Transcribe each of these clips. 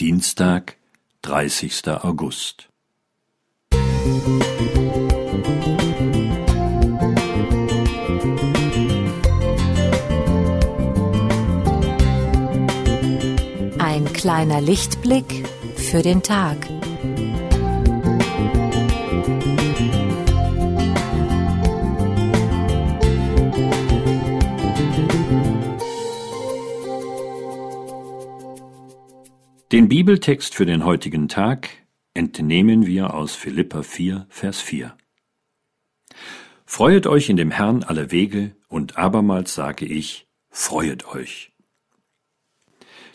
Dienstag, 30. August. Ein kleiner Lichtblick für den Tag. Den Bibeltext für den heutigen Tag entnehmen wir aus Philippa 4, Vers 4. Freuet euch in dem Herrn alle Wege, und abermals sage ich, freuet euch.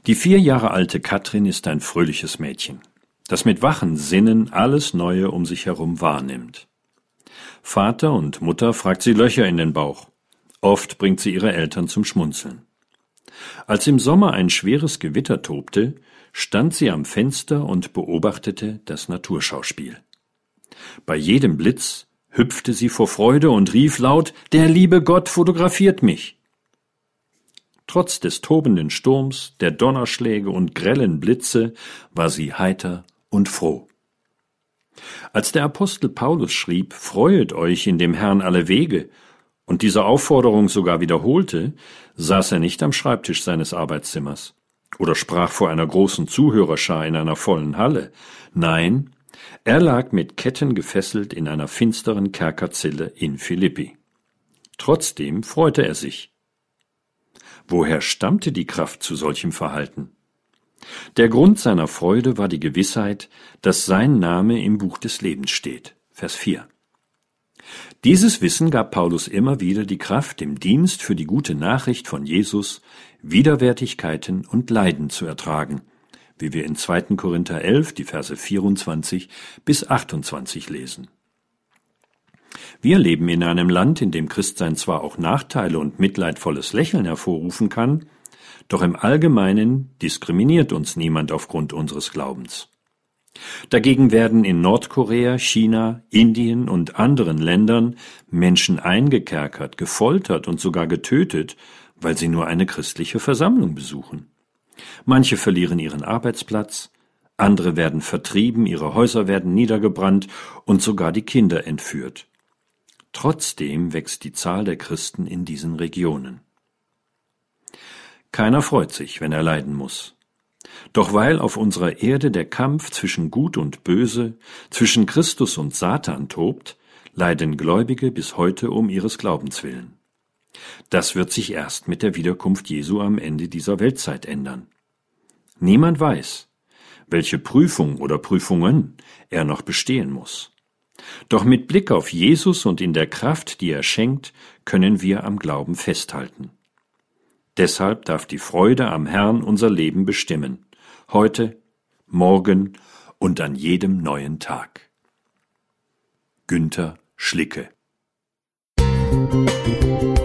Die vier Jahre alte Katrin ist ein fröhliches Mädchen, das mit wachen Sinnen alles Neue um sich herum wahrnimmt. Vater und Mutter fragt sie Löcher in den Bauch. Oft bringt sie ihre Eltern zum Schmunzeln. Als im Sommer ein schweres Gewitter tobte, stand sie am Fenster und beobachtete das Naturschauspiel. Bei jedem Blitz hüpfte sie vor Freude und rief laut Der liebe Gott fotografiert mich. Trotz des tobenden Sturms, der Donnerschläge und grellen Blitze war sie heiter und froh. Als der Apostel Paulus schrieb Freuet euch in dem Herrn alle Wege und diese Aufforderung sogar wiederholte, saß er nicht am Schreibtisch seines Arbeitszimmers oder sprach vor einer großen Zuhörerschar in einer vollen Halle. Nein, er lag mit Ketten gefesselt in einer finsteren Kerkerzelle in Philippi. Trotzdem freute er sich. Woher stammte die Kraft zu solchem Verhalten? Der Grund seiner Freude war die Gewissheit, dass sein Name im Buch des Lebens steht. Vers 4. Dieses Wissen gab Paulus immer wieder die Kraft, im Dienst für die gute Nachricht von Jesus Widerwärtigkeiten und Leiden zu ertragen, wie wir in 2. Korinther 11, die Verse 24 bis 28 lesen. Wir leben in einem Land, in dem Christsein zwar auch Nachteile und mitleidvolles Lächeln hervorrufen kann, doch im Allgemeinen diskriminiert uns niemand aufgrund unseres Glaubens. Dagegen werden in Nordkorea, China, Indien und anderen Ländern Menschen eingekerkert, gefoltert und sogar getötet, weil sie nur eine christliche Versammlung besuchen. Manche verlieren ihren Arbeitsplatz, andere werden vertrieben, ihre Häuser werden niedergebrannt und sogar die Kinder entführt. Trotzdem wächst die Zahl der Christen in diesen Regionen. Keiner freut sich, wenn er leiden muss. Doch weil auf unserer Erde der Kampf zwischen Gut und Böse, zwischen Christus und Satan tobt, leiden Gläubige bis heute um ihres Glaubens willen. Das wird sich erst mit der Wiederkunft Jesu am Ende dieser Weltzeit ändern. Niemand weiß, welche Prüfung oder Prüfungen er noch bestehen muss. Doch mit Blick auf Jesus und in der Kraft, die er schenkt, können wir am Glauben festhalten. Deshalb darf die Freude am Herrn unser Leben bestimmen, heute, morgen und an jedem neuen Tag. Günther Schlicke Musik